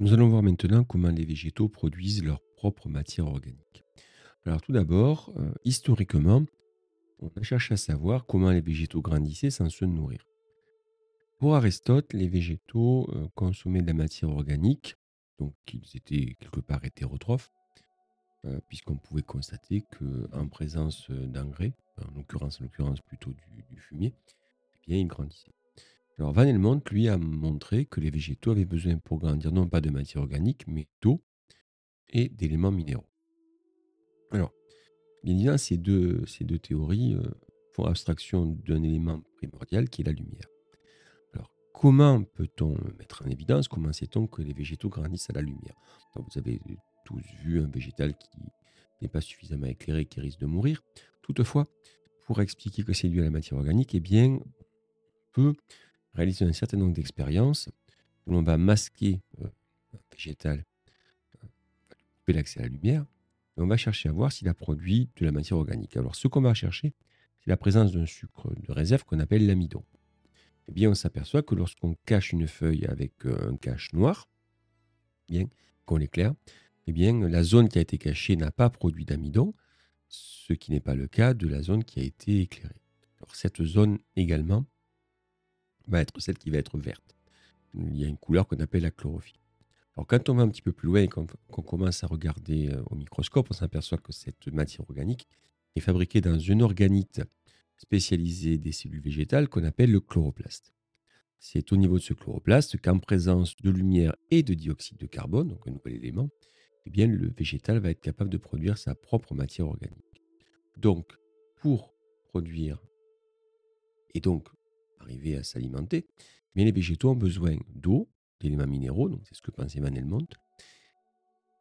Nous allons voir maintenant comment les végétaux produisent leur propre matière organique. Alors tout d'abord, euh, historiquement, on a à savoir comment les végétaux grandissaient sans se nourrir. Pour Aristote, les végétaux euh, consommaient de la matière organique, donc ils étaient quelque part hétérotrophes, euh, puisqu'on pouvait constater qu'en présence d'engrais, en l'occurrence, l'occurrence plutôt du, fumier, eh bien, ils grandissaient. Alors Van Helmont, lui, a montré que les végétaux avaient besoin pour grandir non pas de matière organique, mais d'eau et d'éléments minéraux. Alors, bien évidemment, ces deux, ces deux théories euh, font abstraction d'un élément primordial qui est la lumière. Alors, comment peut-on mettre en évidence, comment sait-on que les végétaux grandissent à la lumière? Vous avez tous vu un végétal qui n'est pas suffisamment éclairé, qui risque de mourir. Toutefois, pour expliquer que c'est dû à la matière organique, eh bien, on peut réaliser un certain nombre d'expériences où l'on va masquer euh, un végétal, euh, couper l'accès à la lumière, et on va chercher à voir s'il a produit de la matière organique. Alors, ce qu'on va chercher, c'est la présence d'un sucre de réserve qu'on appelle l'amidon. Eh bien, on s'aperçoit que lorsqu'on cache une feuille avec euh, un cache noir, bien qu'on l'éclaire, eh bien, la zone qui a été cachée n'a pas produit d'amidon, ce qui n'est pas le cas de la zone qui a été éclairée. Alors, cette zone également va être celle qui va être verte. Il y a une couleur qu'on appelle la chlorophylle. Alors quand on va un petit peu plus loin et qu'on commence à regarder euh, au microscope, on s'aperçoit que cette matière organique est fabriquée dans une organite spécialisée des cellules végétales qu'on appelle le chloroplaste. C'est au niveau de ce chloroplaste qu'en présence de lumière et de dioxyde de carbone, donc un nouvel élément, eh bien, le végétal va être capable de produire sa propre matière organique. Donc, pour produire et donc arriver à s'alimenter, mais les végétaux ont besoin d'eau, d'éléments minéraux, donc c'est ce que pensait Van Helmont,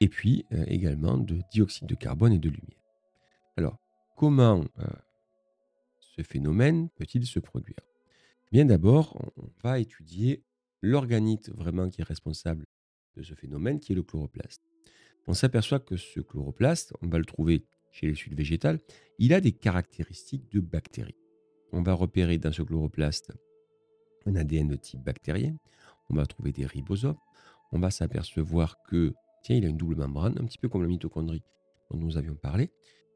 et puis euh, également de dioxyde de carbone et de lumière. Alors, comment euh, ce phénomène peut-il se produire? Bien d'abord, on va étudier l'organite vraiment qui est responsable de ce phénomène, qui est le chloroplaste. On s'aperçoit que ce chloroplaste, on va le trouver chez les suites végétales, il a des caractéristiques de bactéries on va repérer dans ce chloroplaste un ADN de type bactérien, on va trouver des ribosomes, on va s'apercevoir que, tiens, il a une double membrane, un petit peu comme la mitochondrie dont nous avions parlé.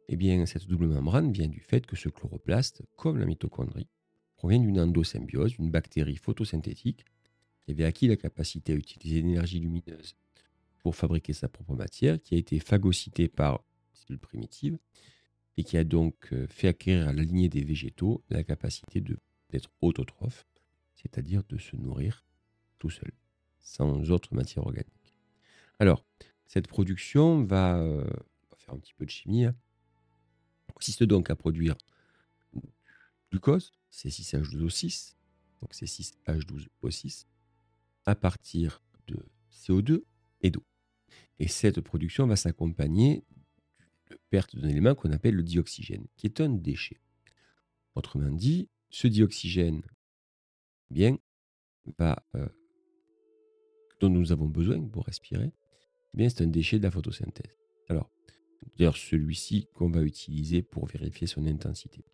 Eh bien, cette double membrane vient du fait que ce chloroplaste, comme la mitochondrie, provient d'une endosymbiose, d'une bactérie photosynthétique qui avait acquis la capacité à utiliser l'énergie lumineuse pour fabriquer sa propre matière, qui a été phagocytée par cellules primitives et qui a donc euh, fait acquérir à la lignée des végétaux la capacité d'être autotrophe, c'est-à-dire de se nourrir tout seul, sans autre matière organique. Alors, cette production va, euh, faire un petit peu de chimie, hein, consiste donc à produire du glucose, C6H12O6, donc C6H12O6, à partir de CO2 et d'eau. Et cette production va s'accompagner perte d'un élément qu'on appelle le dioxygène, qui est un déchet. Autrement dit, ce dioxygène bien, euh, dont nous avons besoin pour respirer, eh bien, c'est un déchet de la photosynthèse. Alors, d'ailleurs, celui-ci qu'on va utiliser pour vérifier son intensité.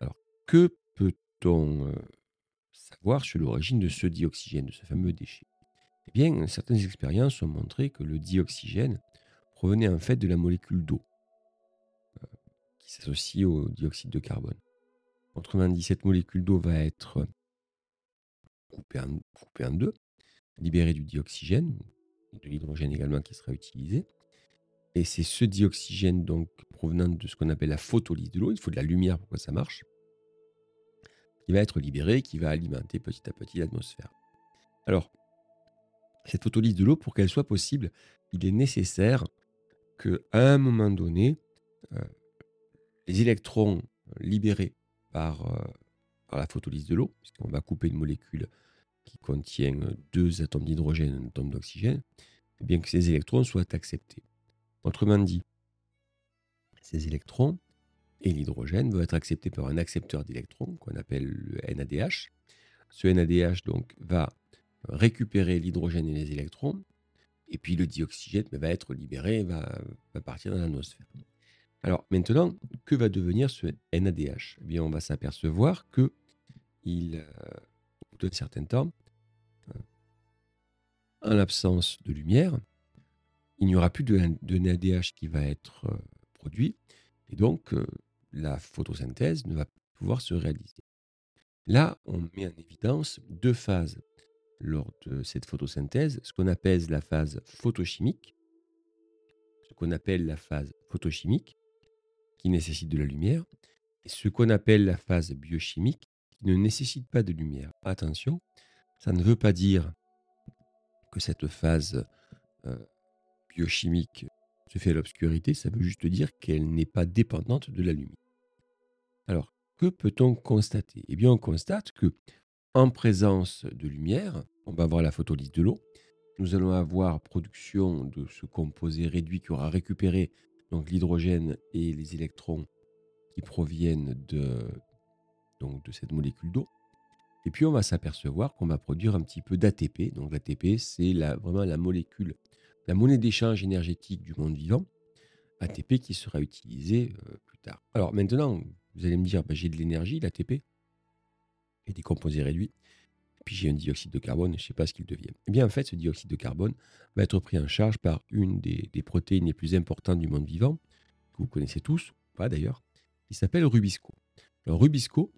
Alors, que peut-on euh, savoir sur l'origine de ce dioxygène, de ce fameux déchet? Eh bien, certaines expériences ont montré que le dioxygène provenait en fait de la molécule d'eau qui s'associe au dioxyde de carbone. Autrement dit, cette molécule d'eau va être coupée en, deux, libérer du dioxygène, de l'hydrogène également qui sera utilisé. Et c'est ce dioxygène donc provenant de ce qu'on appelle la photolyse de l'eau, il faut de la lumière pour que ça marche, qui va être libéré, qui va alimenter petit à petit l'atmosphère. Alors, cette photolyse de l'eau, pour qu'elle soit possible, il est nécessaire qu'à un moment donné, euh, les électrons libérés par, euh, par la photolyse de l'eau, puisqu'on va couper une molécule qui contient deux atomes d'hydrogène et un atome d'oxygène, et bien que ces électrons soient acceptés. Autrement dit, ces électrons et l'hydrogène vont être acceptés par un accepteur d'électrons qu'on appelle le NADH. Ce NADH donc va récupérer l'hydrogène et les électrons, et puis le dioxygène va être libéré, va, va partir dans l'atmosphère. Alors maintenant, que va devenir ce NADH eh bien, On va s'apercevoir que il, euh, au bout d'un certain temps, euh, en l'absence de lumière, il n'y aura plus de, NADH qui va être euh, produit, et donc la photosynthèse ne va pas pouvoir se réaliser. Là, on met en évidence deux phases lors de cette photosynthèse, ce qu'on appelle la phase photochimique, ce qu'on appelle la phase photochimique, qui nécessite de la lumière, et ce qu'on appelle la phase biochimique, qui ne nécessite pas de lumière. Attention, ça ne veut pas dire que cette phase euh, biochimique se fait à l'obscurité, ça veut juste dire qu'elle n'est pas dépendante de la lumière. Alors, que peut-on constater? Eh bien, on constate que en présence de lumière, on va avoir la photolyse de l'eau. Nous allons avoir production de ce composé réduit qui aura récupéré donc l'hydrogène et les électrons qui proviennent de, cette molécule d'eau. Et puis on va s'apercevoir qu'on va produire un petit peu d'ATP. Donc l'ATP, c'est vraiment la molécule, la monnaie d'échange énergétique du monde vivant. ATP qui sera utilisé euh, plus tard. Alors maintenant, vous allez me dire, bah, j'ai de l'énergie, l'ATP, et des composés réduits. J'ai un dioxyde de carbone, je ne sais pas ce qu'il devient. Eh bien, en fait, ce dioxyde de carbone va être pris en charge par une des, protéines les plus importantes du monde vivant, que vous connaissez tous, pas d'ailleurs, qui s'appelle Rubisco. Alors, Rubisco,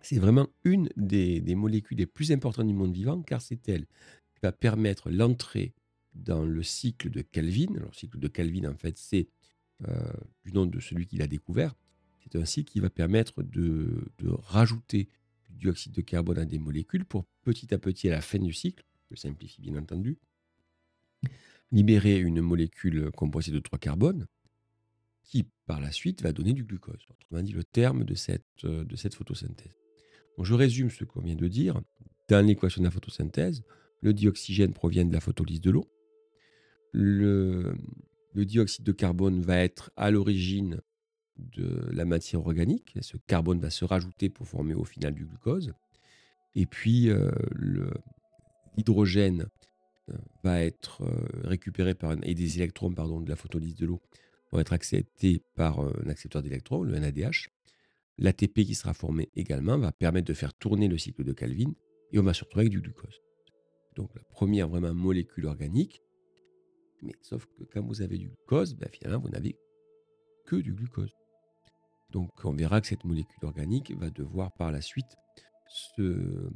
c'est vraiment une des, molécules les plus importantes du monde vivant, car c'est elle qui va permettre l'entrée dans le cycle de Kelvin. Alors, le cycle de Kelvin, en fait, c'est euh, du nom de celui qui l'a découvert. C'est un cycle qui va permettre de, rajouter dioxyde de carbone à des molécules pour petit à petit, à la fin du cycle, je simplifie bien entendu, libérer une molécule composée de trois carbones qui, par la suite, va donner du glucose. Autrement dit, le terme de cette, de cette photosynthèse je résume ce qu'on vient de dire. Dans l'équation de la photosynthèse, le dioxygène provient de la photolyse de l'eau. Le, dioxyde de carbone va être à l'origine de la matière organique. ce carbone va se rajouter pour former au final du glucose. Et puis, euh, l'hydrogène euh, va être euh, récupéré par et des électrons pardon, de la photolyse de l'eau vont être acceptés par un accepteur d'électrons, le NADH. L'ATP qui sera formé également va permettre de faire tourner le cycle de Calvin et on va se retrouver avec du glucose. Donc la première vraiment molécule organique, mais sauf que quand vous avez du glucose, ben, finalement vous n'avez que du glucose. Donc on verra que cette molécule organique va devoir par la suite se,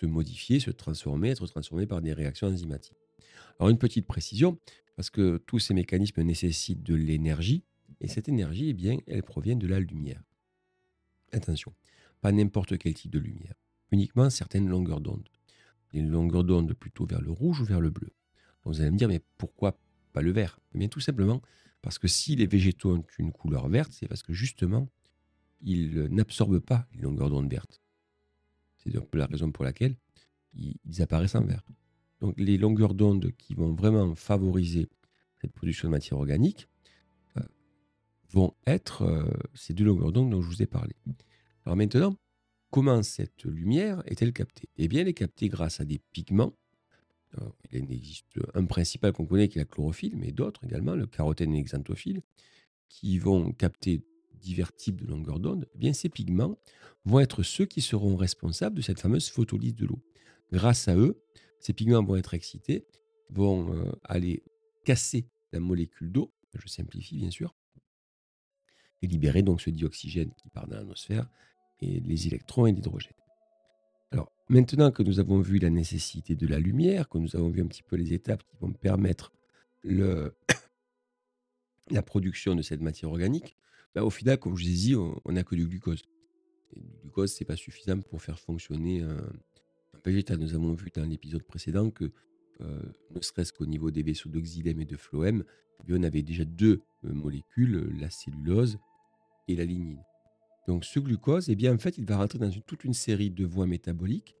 modifier, se transformer, être transformée par des réactions enzymatiques. Alors une petite précision, parce que tous ces mécanismes nécessitent de l'énergie, et cette énergie, eh bien, elle provient de la lumière. Attention, pas n'importe quel type de lumière, uniquement certaines longueurs d'onde. Les longueurs d'onde plutôt vers le rouge ou vers le bleu. vous allez me dire, mais pourquoi pas le vert? Eh bien, tout simplement parce que si les végétaux ont une couleur verte, c'est parce que justement, ils n'absorbent pas les longueurs d'onde vertes. C'est donc la raison pour laquelle ils apparaissent en vert. Donc les longueurs d'onde qui vont vraiment favoriser cette production de matière organique, vont être euh, ces deux longueurs d'onde dont je vous ai parlé. Alors maintenant, comment cette lumière est-elle captée? Eh bien, elle est captée grâce à des pigments. Il existe un principal qu'on connaît qui est la chlorophylle, mais d'autres également, le carotène et l'exanthophylle, qui vont capter divers types de longueurs d'onde. Eh bien, ces pigments vont être ceux qui seront responsables de cette fameuse photolyse de l'eau. Grâce à eux, ces pigments vont être excités, vont euh, aller casser la molécule d'eau, je simplifie bien sûr, et libérer donc ce dioxygène qui part dans l'atmosphère et les électrons et l'hydrogène. Maintenant que nous avons vu la nécessité de la lumière, que nous avons vu un petit peu les étapes qui vont permettre le la production de cette matière organique, bah, au final, comme je vous ai dit, on n'a que du glucose. Et du glucose, ce n'est pas suffisant pour faire fonctionner un, végétal. Nous avons vu dans l'épisode précédent que, euh, ne serait-ce qu'au niveau des vaisseaux d'oxydème et de phloème, eh on avait déjà deux euh, molécules, la cellulose et la lignine. Donc ce glucose, eh bien, en fait, il va rentrer dans toute une série de voies métaboliques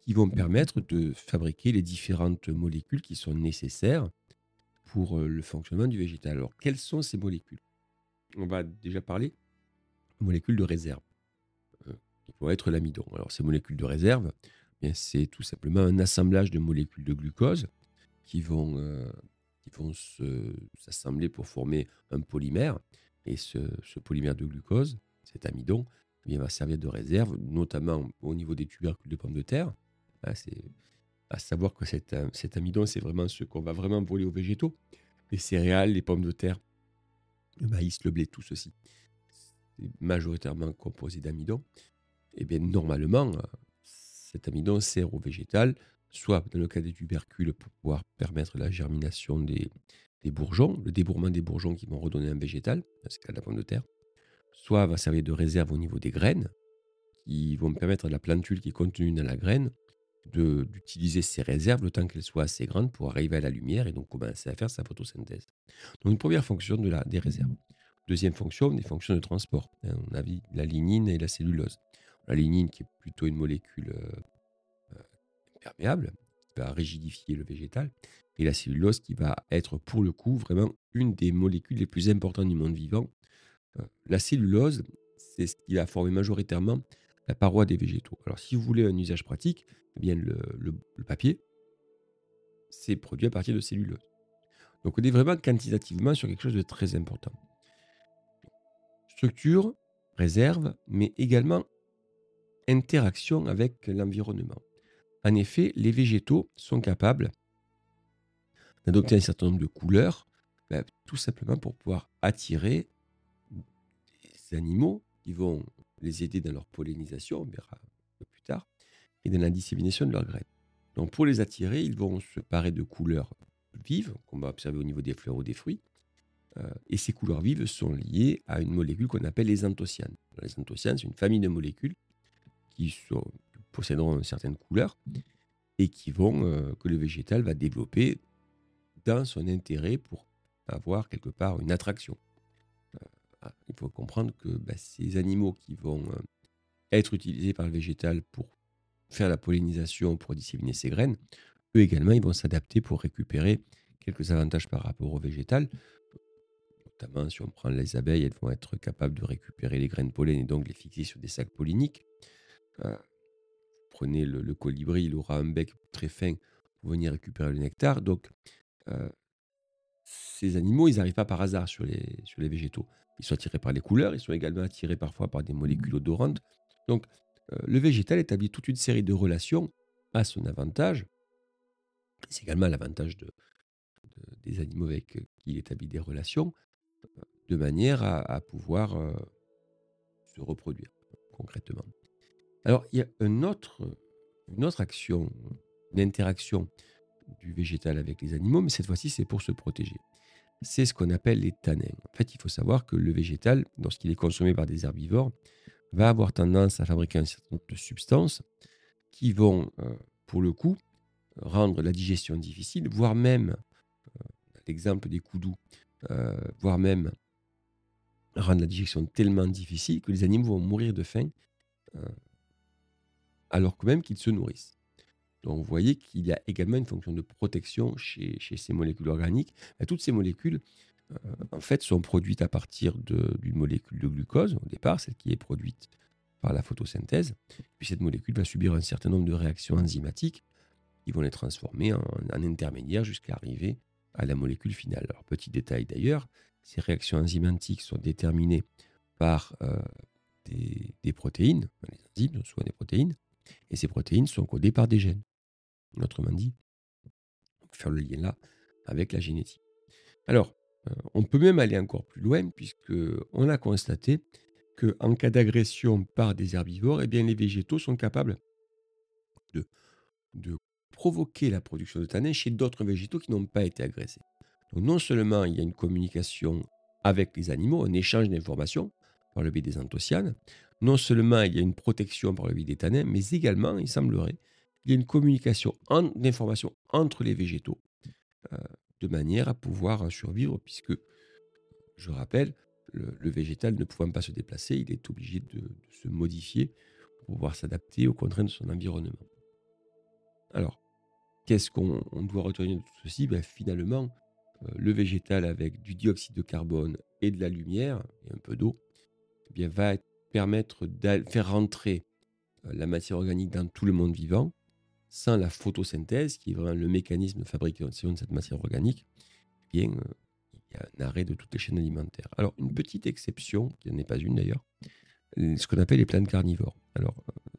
qui vont permettre de fabriquer les différentes molécules qui sont nécessaires pour euh, le fonctionnement du végétal. Alors, quelles sont ces molécules? On va déjà parler de molécules de réserve, euh, qui vont être l'amidon. Alors, ces molécules de réserve, eh c'est tout simplement un assemblage de molécules de glucose qui vont, euh, qui vont s'assembler pour former un polymère. Et ce, polymère de glucose, cet amidon, eh va servir de réserve, notamment au niveau des tubercules de pommes de terre. c'est à savoir que cet, cet amidon, c'est vraiment ce qu'on va vraiment voler aux végétaux. Les céréales, les pommes de terre, le maïs, le blé, tout ceci, c'est majoritairement composé d'amidon. Et eh bien normalement, cet amidon sert au végétal, soit dans le cas des tubercules pour pouvoir permettre la germination des, des bourgeons, le débourrement des bourgeons qui vont redonner un végétal, dans ce cas de la pomme de terre, soit va servir de réserve au niveau des graines, qui vont permettre à la plantule qui est contenue dans la graine d'utiliser ses réserves le temps qu'elles soient assez grandes pour arriver à la lumière et donc commencer à faire sa photosynthèse. Donc une première fonction de la, des réserves. Deuxième fonction, des fonctions de transport. Hein, on a vu la lignine et la cellulose. La lignine qui est plutôt une molécule euh, euh, imperméable, qui va rigidifier le végétal, et la cellulose qui va être pour le coup vraiment une des molécules les plus importantes du monde vivant. Euh, la cellulose, c'est ce qui va former majoritairement la paroi des végétaux. Alors si vous voulez un usage pratique, eh bien le, papier, c'est produit à partir de cellulose. Donc on est vraiment quantitativement sur quelque chose de très important. Structure, réserve, mais également interaction avec l'environnement. En effet, les végétaux sont capables d'adopter un certain nombre de couleurs, ben, tout simplement pour pouvoir attirer animaux qui vont les aider dans leur pollinisation, on verra plus tard, et dans la dissémination de leurs graines. Donc pour les attirer, ils vont se parer de couleurs vives, qu'on va observer au niveau des fleurs ou des fruits, euh, et ces couleurs vives sont liées à une molécule qu'on appelle les anthocyanes. Les anthocyanes, c'est une famille de molécules qui, sont, posséderont certaines couleurs et qui vont, euh, que le végétal va développer dans son intérêt pour avoir quelque part une attraction. Il faut comprendre que bah, ces animaux qui vont euh, être utilisés par le végétal pour faire la pollinisation, pour disséminer ses graines, eux également, ils vont s'adapter pour récupérer quelques avantages par rapport au végétal. Notamment, si on prend les abeilles, elles vont être capables de récupérer les graines pollen et donc les fixer sur des sacs polliniques. Euh, prenez le, colibri, il aura un bec très fin pour venir récupérer le nectar. Donc, euh, ces animaux, ils n'arrivent pas par hasard sur les, sur les végétaux. Ils sont attirés par les couleurs, ils sont également attirés parfois par des molécules odorantes. Donc, euh, le végétal établit toute une série de relations à son avantage. C'est également l'avantage de, des animaux avec qui il établit des relations, de manière à, pouvoir se reproduire concrètement. Alors, il y a un autre, une autre action, une interaction du végétal avec les animaux, mais cette fois-ci, c'est pour se protéger. C'est ce qu'on appelle les tanins. En fait, il faut savoir que le végétal, lorsqu'il est consommé par des herbivores, va avoir tendance à fabriquer un certain nombre de substances qui vont, euh, pour le coup, rendre la digestion difficile, voire même, euh, l'exemple des coudous, euh, voire même rendre la digestion tellement difficile que les animaux vont mourir de faim alors que même qu'ils se nourrissent. Donc vous voyez qu'il y a également une fonction de protection chez, ces molécules organiques. toutes ces molécules, euh, en fait, sont produites à partir d'une molécule de glucose, au départ, celle qui est produite par la photosynthèse. Puis cette molécule va subir un certain nombre de réactions enzymatiques qui vont les transformer en, intermédiaire jusqu'à arriver à la molécule finale. Petit détail d'ailleurs, ces réactions enzymatiques sont déterminées par euh, des, protéines, les enzymes, soit des protéines, et ces protéines sont codées par des gènes. Autrement dit, on faire le lien là avec la génétique. Alors, euh, on peut même aller encore plus loin, puisqu'on a constaté qu'en cas d'agression par des herbivores, eh bien, les végétaux sont capables de, de provoquer la production de tanins chez d'autres végétaux qui n'ont pas été agressés. Donc non seulement il y a une communication avec les animaux, un échange d'informations par le biais des anthocyanes, non seulement il y a une protection par le biais des tanins, mais également, il semblerait, il y a une communication d'informations entre les végétaux euh, de manière à pouvoir survivre, puisque, je rappelle, le, végétal ne pouvant pas se déplacer, il est obligé de, se modifier pour pouvoir s'adapter aux contraintes de son environnement. Alors, qu'est-ce qu'on doit retenir de tout ceci? Ben, Finalement, euh, le végétal avec du dioxyde de carbone et de la lumière, et un peu d'eau, eh bien, va permettre de faire rentrer euh, la matière organique dans tout le monde vivant, sans la photosynthèse, qui est vraiment le mécanisme de fabrication de cette matière organique, eh euh, il y a un arrêt de toutes les chaînes alimentaires. Alors, une petite exception, qui n'en est pas une d'ailleurs, ce qu'on appelle les plantes carnivores. Alors, euh,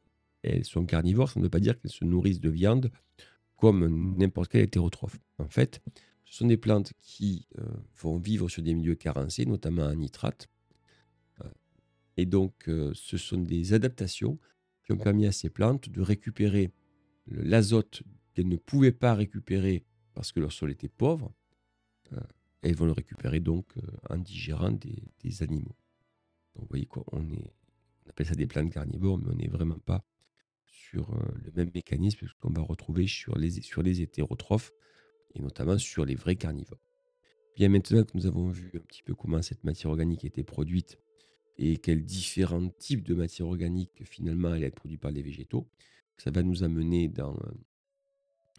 elles sont carnivores, ça ne veut pas dire qu'elles se nourrissent de viande comme n'importe quel hétérotrophe. En fait, ce sont des plantes qui euh, vont vivre sur des milieux carencés, notamment en nitrate. Euh, et donc, ce sont des adaptations qui ont permis à ces plantes de récupérer l'azote qu'elles ne pouvaient pas récupérer parce que leur sol était pauvre. et elles vont le récupérer donc en digérant des, animaux. Donc, vous voyez quoi, on, est, on appelle ça des plantes carnivores, mais on n'est vraiment pas sur le même mécanisme qu'on va retrouver sur les, sur les hétérotrophes et notamment sur les vrais carnivores. Bien maintenant que nous avons vu un petit peu comment cette matière organique était produite et quels différents types de matière organique finalement elle est produite par les végétaux, ça va nous amener dans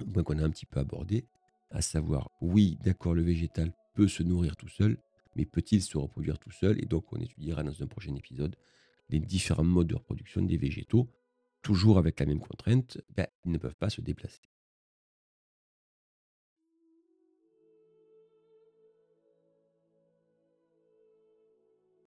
un point qu'on a un petit peu abordé, à savoir oui, d'accord, le végétal peut se nourrir tout seul, mais peut-il se reproduire tout seul? Et donc on étudiera dans un prochain épisode les différents modes de reproduction des végétaux toujours avec la même contrainte, ben, ils ne peuvent pas se déplacer.